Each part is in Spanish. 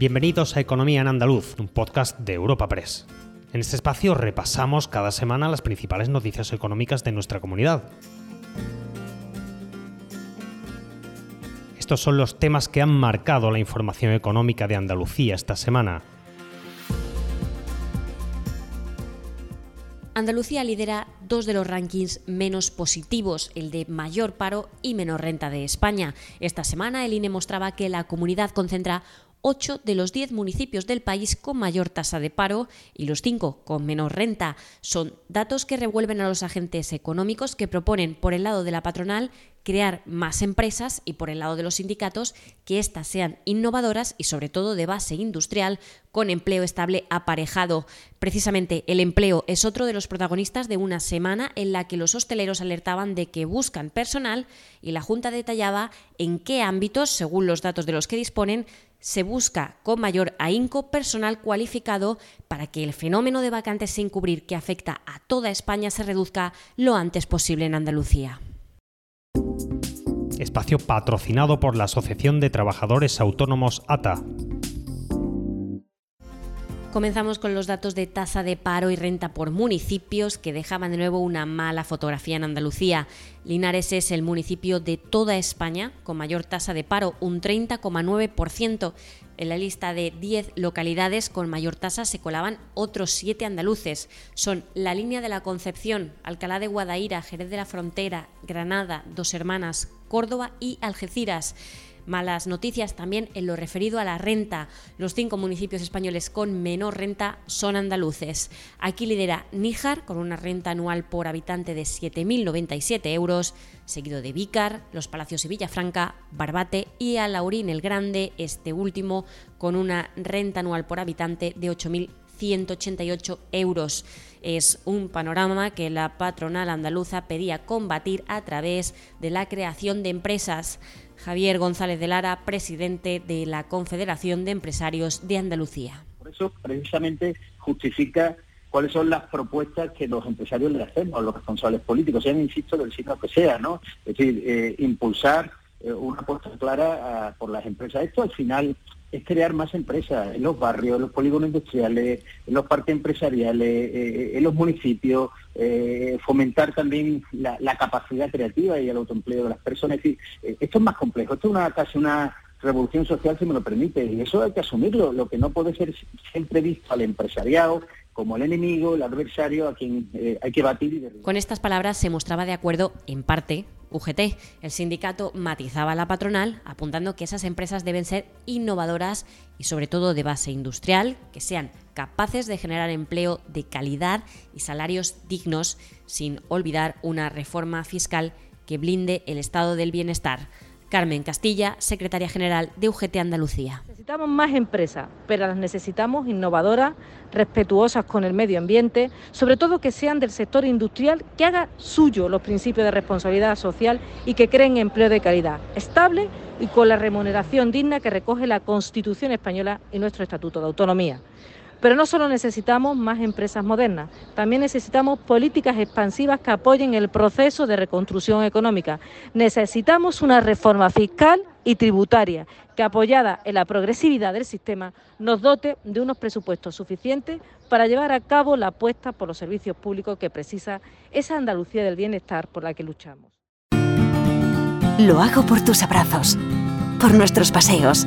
Bienvenidos a Economía en Andaluz, un podcast de Europa Press. En este espacio repasamos cada semana las principales noticias económicas de nuestra comunidad. Estos son los temas que han marcado la información económica de Andalucía esta semana. Andalucía lidera dos de los rankings menos positivos, el de mayor paro y menor renta de España. Esta semana el INE mostraba que la comunidad concentra 8 de los 10 municipios del país con mayor tasa de paro y los 5 con menor renta. Son datos que revuelven a los agentes económicos que proponen, por el lado de la patronal, crear más empresas y por el lado de los sindicatos que éstas sean innovadoras y sobre todo de base industrial con empleo estable aparejado. Precisamente el empleo es otro de los protagonistas de una semana en la que los hosteleros alertaban de que buscan personal y la Junta detallaba en qué ámbitos, según los datos de los que disponen, se busca con mayor ahínco personal cualificado para que el fenómeno de vacantes sin cubrir que afecta a toda España se reduzca lo antes posible en Andalucía. Espacio patrocinado por la Asociación de Trabajadores Autónomos ATA. Comenzamos con los datos de tasa de paro y renta por municipios que dejaban de nuevo una mala fotografía en Andalucía. Linares es el municipio de toda España con mayor tasa de paro, un 30,9%. En la lista de 10 localidades con mayor tasa se colaban otros 7 andaluces. Son La Línea de la Concepción, Alcalá de Guadaira, Jerez de la Frontera, Granada, Dos Hermanas, Córdoba y Algeciras. Malas noticias también en lo referido a la renta. Los cinco municipios españoles con menor renta son andaluces. Aquí lidera Níjar con una renta anual por habitante de 7.097 euros, seguido de Vícar, Los Palacios y Villafranca, Barbate y Alaurín el Grande, este último con una renta anual por habitante de 8.188 euros. Es un panorama que la patronal andaluza pedía combatir a través de la creación de empresas. Javier González de Lara, presidente de la Confederación de Empresarios de Andalucía. Por eso, precisamente, justifica cuáles son las propuestas que los empresarios le hacemos a los responsables políticos, sean, insisto, del signo que sea, ¿no? Es decir, eh, impulsar eh, una apuesta clara ah, por las empresas. Esto al final es crear más empresas en los barrios, en los polígonos industriales, en los parques empresariales, eh, eh, en los municipios, eh, fomentar también la, capacidad creativa y el autoempleo de las personas. Decir, esto es más complejo, esto es una, casi una revolución social, si me lo permite, y eso hay que asumirlo. Lo que no puede ser siempre visto al empresariado como el enemigo, el adversario a quien hay que batir y derribar. Con estas palabras se mostraba de acuerdo, en parte, UGT. El sindicato matizaba a la patronal apuntando que esas empresas deben ser innovadoras y sobre todo de base industrial, que sean capaces de generar empleo de calidad y salarios dignos, sin olvidar una reforma fiscal que blinde el estado del bienestar. Carmen Castilla, secretaria general de UGT Andalucía. Necesitamos más empresas, pero las necesitamos innovadoras, respetuosas con el medio ambiente, sobre todo que sean del sector industrial, que haga suyo los principios de responsabilidad social y que creen empleo de calidad, estable y con la remuneración digna que recoge la Constitución española y nuestro Estatuto de Autonomía. Pero no solo necesitamos más empresas modernas, también necesitamos políticas expansivas que apoyen el proceso de reconstrucción económica. Necesitamos una reforma fiscal y tributaria que, apoyada en la progresividad del sistema, nos dote de unos presupuestos suficientes para llevar a cabo la apuesta por los servicios públicos que precisa esa Andalucía del bienestar por la que luchamos. Lo hago por tus abrazos, por nuestros paseos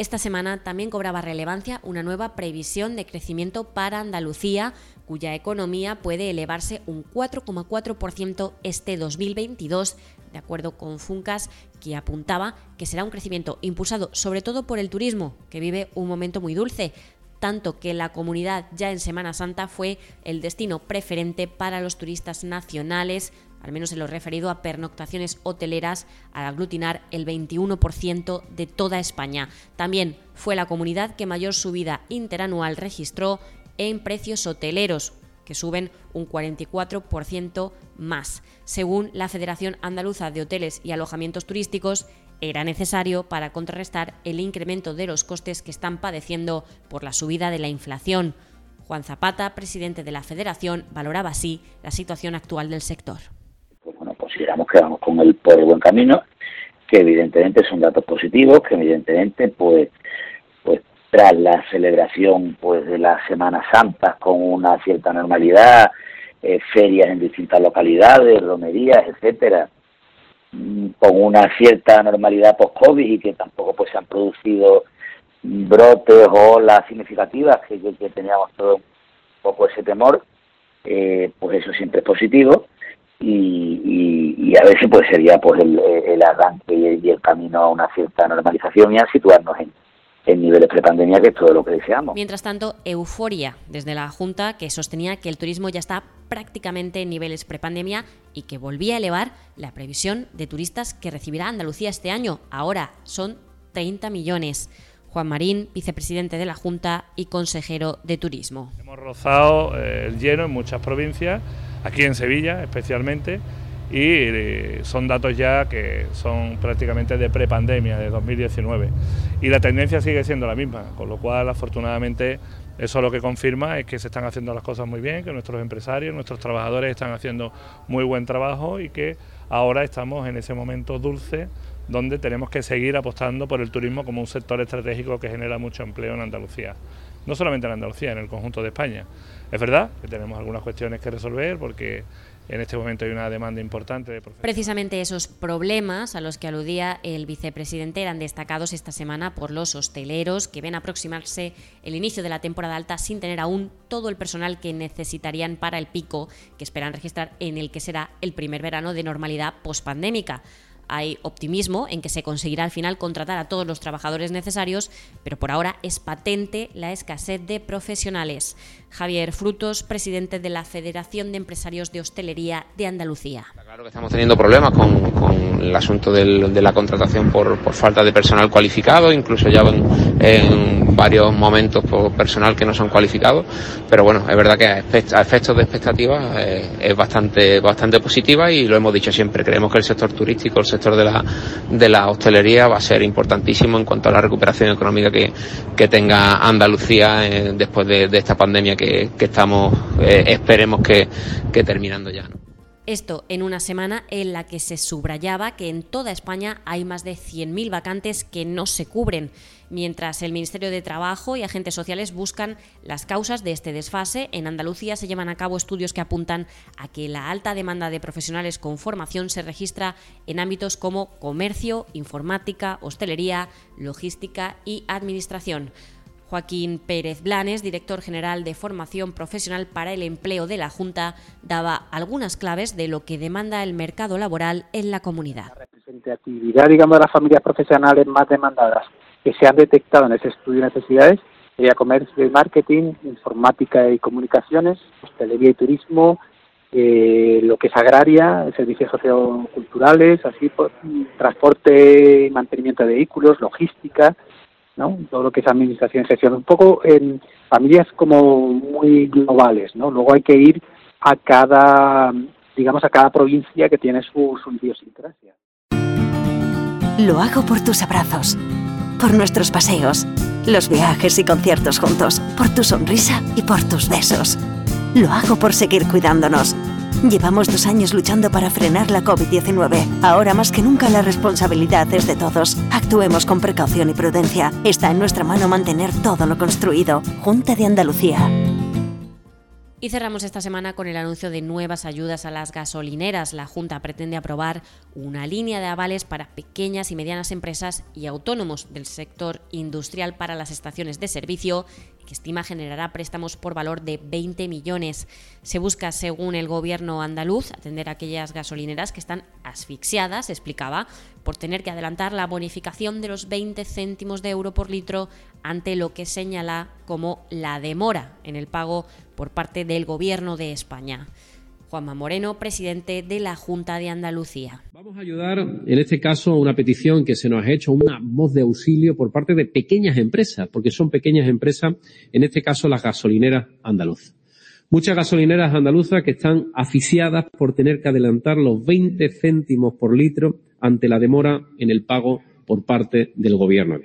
Esta semana también cobraba relevancia una nueva previsión de crecimiento para Andalucía, cuya economía puede elevarse un 4,4% este 2022, de acuerdo con Funcas, que apuntaba que será un crecimiento impulsado sobre todo por el turismo, que vive un momento muy dulce, tanto que la comunidad ya en Semana Santa fue el destino preferente para los turistas nacionales, al menos en lo referido a pernoctaciones hoteleras, al aglutinar el 21% de toda España. También fue la comunidad que mayor subida interanual registró en precios hoteleros, que suben un 44% más. Según la Federación Andaluza de Hoteles y Alojamientos Turísticos, era necesario para contrarrestar el incremento de los costes que están padeciendo por la subida de la inflación. Juan Zapata, presidente de la Federación, valoraba así la situación actual del sector. Consideramos que vamos con el, por el buen camino, que evidentemente son datos positivos, que evidentemente pues pues tras la celebración pues de las Semanas Santas con una cierta normalidad, eh, ferias en distintas localidades, romerías, etcétera, mm, con una cierta normalidad post-COVID y que tampoco pues se han producido brotes o olas significativas que, teníamos todo un poco ese temor, eh, pues eso siempre es positivo y, y, a ver si pues sería pues el, el arranque y el camino a una cierta normalización y a situarnos en, en niveles prepandemia, que es todo lo que deseamos. Mientras tanto, euforia desde la Junta, que sostenía que el turismo ya está prácticamente en niveles prepandemia y que volvía a elevar la previsión de turistas que recibirá Andalucía este año. Ahora son 30 millones. Juan Marín, vicepresidente de la Junta y consejero de Turismo. Hemos rozado eh, el lleno en muchas provincias, aquí en Sevilla especialmente, y eh, son datos ya que son prácticamente de prepandemia, de 2019. Y la tendencia sigue siendo la misma, con lo cual afortunadamente eso lo que confirma es que se están haciendo las cosas muy bien, que nuestros empresarios, nuestros trabajadores están haciendo muy buen trabajo y que ahora estamos en ese momento dulce donde tenemos que seguir apostando por el turismo como un sector estratégico que genera mucho empleo en Andalucía. No solamente en Andalucía, en el conjunto de España. Es verdad que tenemos algunas cuestiones que resolver porque en este momento hay una demanda importante de Precisamente esos problemas a los que aludía el vicepresidente eran destacados esta semana por los hosteleros que ven aproximarse el inicio de la temporada alta sin tener aún todo el personal que necesitarían para el pico que esperan registrar en el que será el primer verano de normalidad pospandémica hay optimismo en que se conseguirá al final contratar a todos los trabajadores necesarios, pero por ahora es patente la escasez de profesionales. Javier Frutos, presidente de la Federación de Empresarios de Hostelería de Andalucía. claro que estamos teniendo problemas con, el asunto de la contratación por, falta de personal cualificado, incluso ya en, varios momentos por personal que no son cualificados, pero bueno, es verdad que a, efectos de expectativas eh, es bastante, bastante positiva y lo hemos dicho siempre, creemos que el sector turístico, el sector de la, de la hostelería va a ser importantísimo en cuanto a la recuperación económica que, tenga Andalucía eh, después de, esta pandemia que, estamos, eh, esperemos que, terminando ya. Esto en una semana en la que se subrayaba que en toda España hay más de 100.000 vacantes que no se cubren, mientras el Ministerio de Trabajo y agentes sociales buscan las causas de este desfase. En Andalucía se llevan a cabo estudios que apuntan a que la alta demanda de profesionales con formación se registra en ámbitos como comercio, informática, hostelería, logística y administración. Joaquín Pérez Blanes, director general de Formación Profesional para el Empleo de la Junta, daba algunas claves de lo que demanda el mercado laboral en la comunidad. La representatividad, digamos, de las familias profesionales más demandadas que se han detectado en ese estudio de necesidades sería comercio y marketing, informática y comunicaciones, hostelería y turismo, eh, lo que es agraria, servicios socioculturales, así transporte y mantenimiento de vehículos, logística, todo lo que es administración y gestión, un poco en familias como muy globales, ¿no? Luego hay que ir a cada, digamos, a cada provincia que tiene su, su idiosincrasia. Lo hago por tus abrazos, por nuestros paseos, los viajes y conciertos juntos, por tu sonrisa y por tus besos. Lo hago por seguir cuidándonos Llevamos dos años luchando para frenar la COVID-19. Ahora más que nunca la responsabilidad es de todos. Actuemos con precaución y prudencia. Está en nuestra mano mantener todo lo construido. Junta de Andalucía. Y cerramos esta semana con el anuncio de nuevas ayudas a las gasolineras. La Junta pretende aprobar una línea de avales para pequeñas y medianas empresas y autónomos del sector industrial para las estaciones de servicio estima generará préstamos por valor de 20 millones. Se busca, según el gobierno andaluz, atender a aquellas gasolineras que están asfixiadas, explicaba, por tener que adelantar la bonificación de los 20 céntimos de euro por litro ante lo que señala como la demora en el pago por parte del gobierno de España. Juanma Moreno, presidente de la Junta de Andalucía. Vamos a ayudar, en este caso, a una petición que se nos ha hecho, una voz de auxilio por parte de pequeñas empresas, porque son pequeñas empresas, en este caso las gasolineras andaluzas. Muchas gasolineras andaluzas que están asfixiadas por tener que adelantar los 20 céntimos por litro ante la demora en el pago por parte del Gobierno.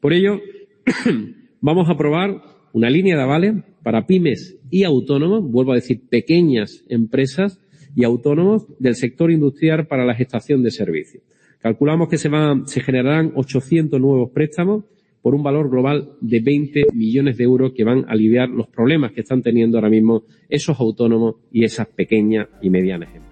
Por ello, vamos a aprobar una línea de avales para pymes y autónomos, vuelvo a decir pequeñas empresas y autónomos del sector industrial para la gestación de servicios. Calculamos que se, van, se generarán 800 nuevos préstamos por un valor global de 20 millones de euros que van a aliviar los problemas que están teniendo ahora mismo esos autónomos y esas pequeñas y medianas empresas.